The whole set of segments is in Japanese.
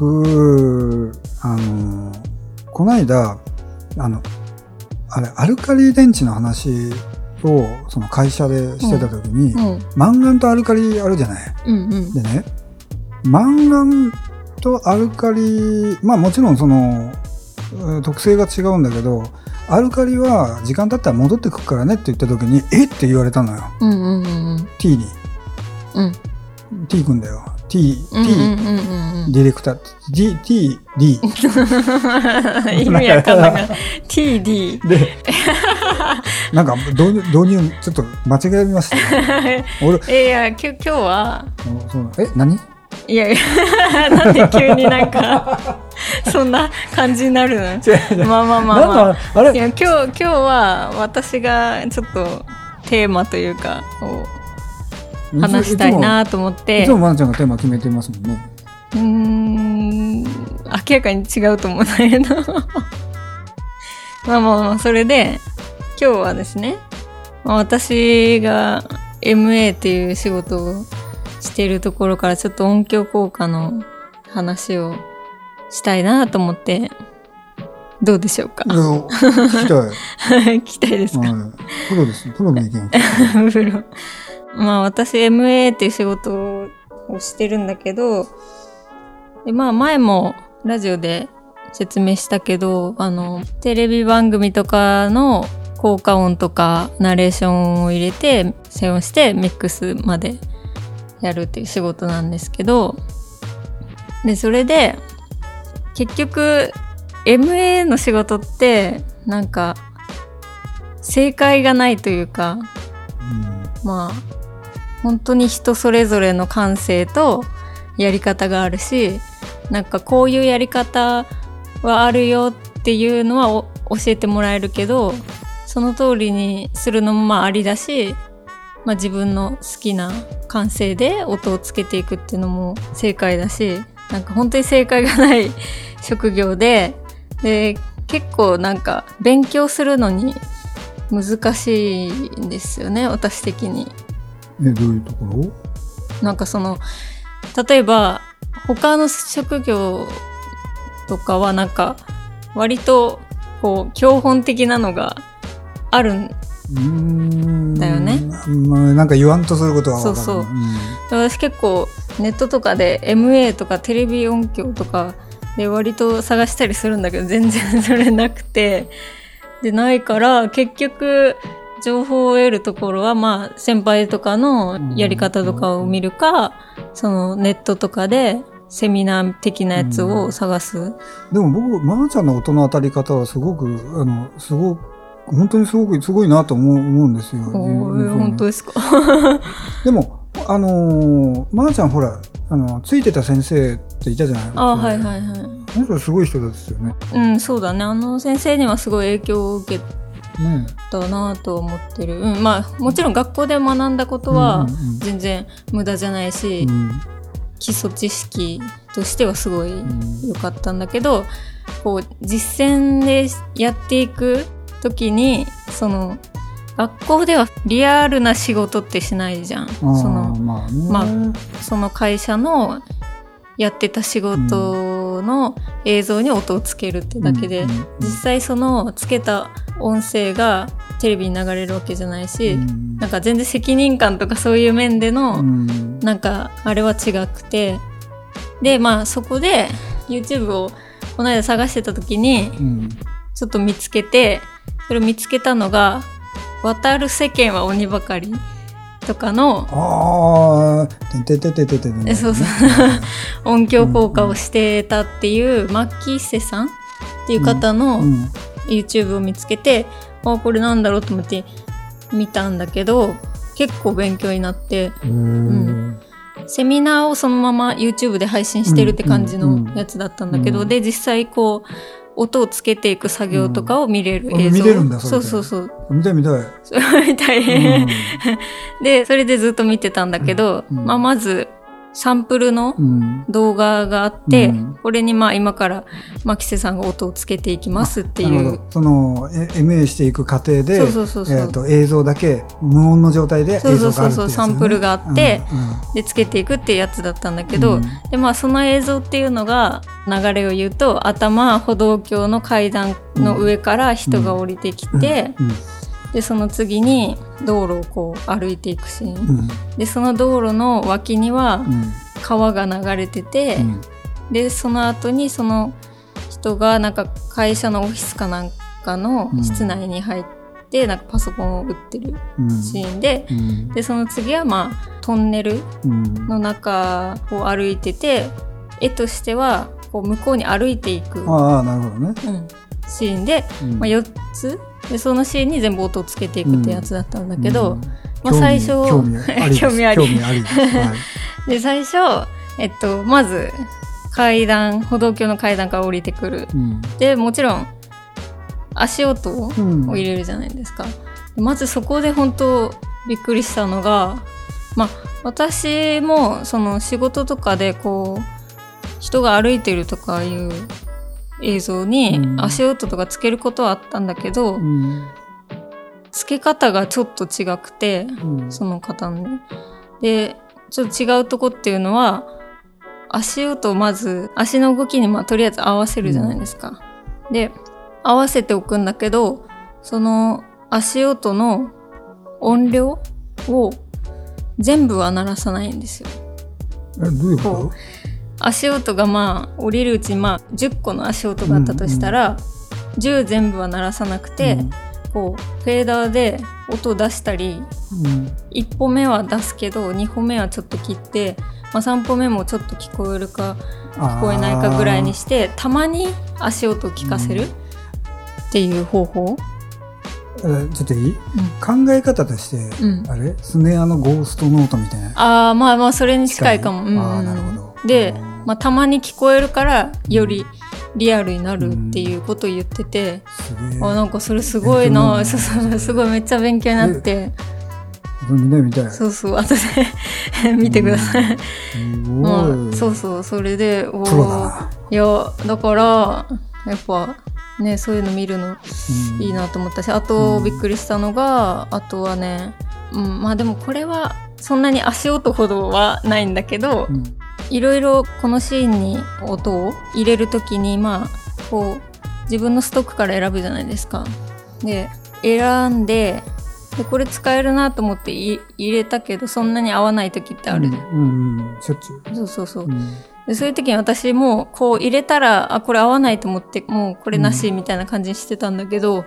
僕、あの、この間、あの、あれ、アルカリ電池の話を、その会社でしてた時に、うん。マンガンとアルカリあるじゃない？うんうん。でね、マンガンとアルカリ、まあもちろんその、うん特性が違うんだけど、アルカリは時間経ったら戻ってくるからねって言った時に、えっ？て言われたのよ。うんうんうんうん。T に。うん。T 君だよ。T、T。ディレクター。D、T、D。意味わかんないな。TD。で、なんか導入、ちょっと間違えましたね。俺、え、いや、今日は、え、何？いやいや、なんで急になんか、そんな感じになるの？まあまあまあまなんあ。かあれ？いや、今日、今日は私がちょっとテーマというか、を話したいなと思っいてつも、まなちゃんがテーマ決めてますもんね。うーん、明らかに違うと思うんだけど。まあまあまあ、それで、今日はですね、まあ私が MA っていう仕事をしているところからちょっと音響効果の話をしたいなと思って、どうでしょうか？聞きたい。聞きたいですか、はい。プロです。プロの意見。プロまあ私 MA っていう仕事をしてるんだけど、でまあ前もラジオで説明したけど、あの、テレビ番組とかの効果音とかナレーションを入れて、静音してミックスまでやるっていう仕事なんですけど、で、それで、結局、MA の仕事って、なんか、正解がないというか、まあ本当に人それぞれの感性とやり方があるしなんかこういうやり方はあるよっていうのは教えてもらえるけどその通りにするのもまあありだし、まあ、自分の好きな感性で音をつけていくっていうのも正解だしなんか本当に正解がない 職業でで結構なんか勉強するのに難しいんですよね私的に。え、どういうところ？なんかその例えば他の職業とかはなんか割とこう教本的なのがあるん。だよね。まあ、なんか言わんとすることは。そうそうん私結構ネットとかで MA とかテレビ音響とかで割と探したりするんだけど全然それなくてでないから結局情報を得るところはまあ先輩とかのやり方とかを見るかそのネットとかでセミナー的なやつを探す。でも僕、まなちゃんの音の当たり方はすごく、あの、すごく、本当にすごく、すごいなと思う思うんですよ。本当ですか？でも、あのー、まなちゃんほら、あの、ついてた先生っていたじゃないあはいはいはい。あの人すごい人ですよね。うん、そうだね。あの先生にはすごい影響を受けねだなと思ってる。うん、まあもちろん学校で学んだことは全然無駄じゃないし、うん基礎知識としてはすごいうん良かったんだけど、こう実践でやっていく時にその学校ではリアルな仕事ってしないじゃん。そのまあね。まその会社のやってた仕事の映像に音をつけるってだけで、うんうんうん実際そのつけた音声がテレビに流れるわけじゃないし、うん。なんか全然責任感とか そういう面での、うん。なんかあれは違くてでまあそこで YouTube をこの間探してた時にうん。ちょっと見つけてそれを見つけたのが「渡る世間は鬼ばかり」とかのああ、そうそう。音響効果をしてたっていうマッキーセさんっていう方のうん YouTube を見つけて、あこれなんだろうと思って見たんだけど結構勉強になってうん。セミナーをそのまま YouTube で配信してるって感じうんうんのやつだったんだけど、うん。で実際こう音をつけていく作業とかを見れるうん。映像、見れるんだそそうそうそう。見たい。見たい。それみたい、でそれでずっと見てたんだけど、うん。まあ、まずサンプルのうん。動画があって、うん。これにまあ今から牧瀬さんが音をつけていきますっていう。その、え MA していく過程で、映像だけ、無音の状態でそう映像そうそうそうがあるっていうやつね。サンプルがあって、うんでつけていくっていうやつだったんだけど、うんでまあその映像っていうのが流れを言うと頭歩道橋の階段の上から人が降りてきて、うんでその次に道路をこう歩いていくシーン、うん。でその道路の脇にはうん。川が流れてて、うん。でその後にその人がなんか会社のオフィスかなんかの室内に入って、なんかパソコンを打ってるうん。シーンで、うん。でその次はまあトンネルうん。の中を歩いてて絵としてはこう向こうに歩いていく、ああなるほどね、うん。シーンで、うん。まあ、4つでそのシーンに全部音をつけていくってやつだったんだけど、うん。まあ、最初興味ありで 最初、えっと、まず階段歩道橋の階段から降りてくる。うん。でもちろん足音をうん入れるじゃないですか、まずそこで本当びっくりしたのがまあ私もその仕事とかでこう人が歩いてるとかいう映像にうん足音とかつけることはあったんだけど、うんつけ方がちょっと違くてうんその方のね。でちょっと違うとこっていうのは足音をまず足の動きにまあとりあえず合わせるじゃないですか。で合わせておくんだけどその足音の音量を全部は鳴らさないんですよ。えどういうここう足音がまあ降りるうちにまあ10個の足音があったとしたら、10全部は鳴らさなくとて、こうフェーダーで音を出したりうん。1歩目は出すけど2歩目はちょっと切って、まあ、3歩目もちょっと聞こえるか聞こえないかぐらいにしてたまに足音を聞かせるっていう方法、ちょっといい、考え方として、うん。あれ？スネアのゴーストノートみたいな。ああまあまあそれに近いかも。うん。うんああなるほど。でうん、まあ、たまに聞こえるからよりリアルになるっていうことを言ってて、すげえ。あなんかそれすごいな、そうそうすごいめっちゃ勉強になって、たいすそうそう後で 見てください。ごい。まあ、そうそうそれでおいやだからやっぱねそういうの見るのうん。いいなと思ったしあとうんびっくりしたのがあとはね、うん、まあでもこれはそんなに足音ほどはないんだけどうんいろいろこのシーンに音を入れる時にまあこう自分のストックから選ぶじゃないですか。で選んででこれ使えるなと思ってい入れたけどそんなに合わない時ってあるじゃん。うんうんしょっちゅうそうそうそう。うんでそういう時に私もこう入れたらあこれ合わないと思ってもうこれなしみたいな感じにしてたんだけど、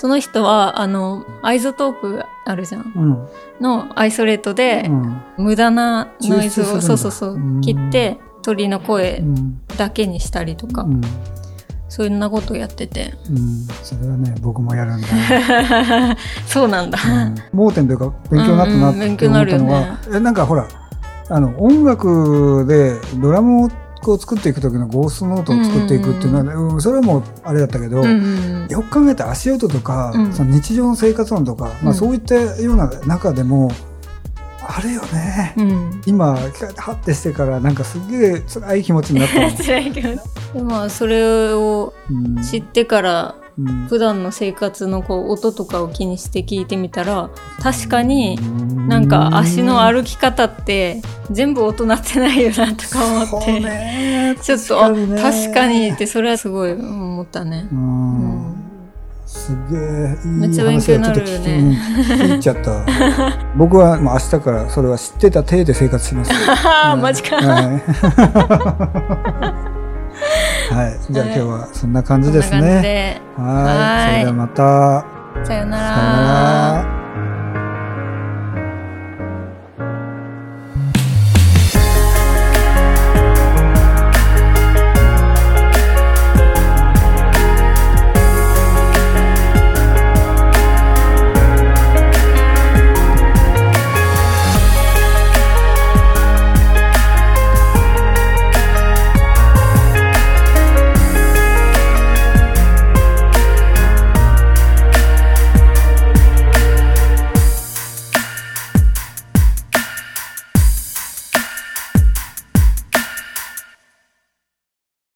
その人はあの iZotope あるじゃん。うん。のアイソレートでうん。無駄なノイズをそうそうそううん。切って鳥のう声ん。だけにしたりとか、うん。そんなことをやってて。うん。それはね僕もやるんだ。そうなんだ、うん。盲点というか勉強になったなって思った強になるよね。のは、えなんかほらあの音楽でドラムをこう作っていく時のゴーストノートを作っていくっていうのはね、うんそれはもうあれだったけど、うんうんよく考えたら足音とか、うんその日常の生活音とか、まあ、そういったような中でも、あれよね、うん今ハッてしてからなんかすげえ辛い気持ちになったの、辛いけどでまあそれをうん知ってからうん。普段の生活のこう音とかを気にして聞いてみたら確かになんか足の歩き方って全部音鳴ってないよなとか思って、ね。ちょっとあ確かにってそれはすごい思ったね。すげえいいめっちゃ勉強になるよね。話がちょっと聞いちゃった。僕はもう明日からそれは知ってた体で生活します マジか。はい、はい、じゃあ今日はそんな感じですね。で。はいはい。それではまた。さよなさよなら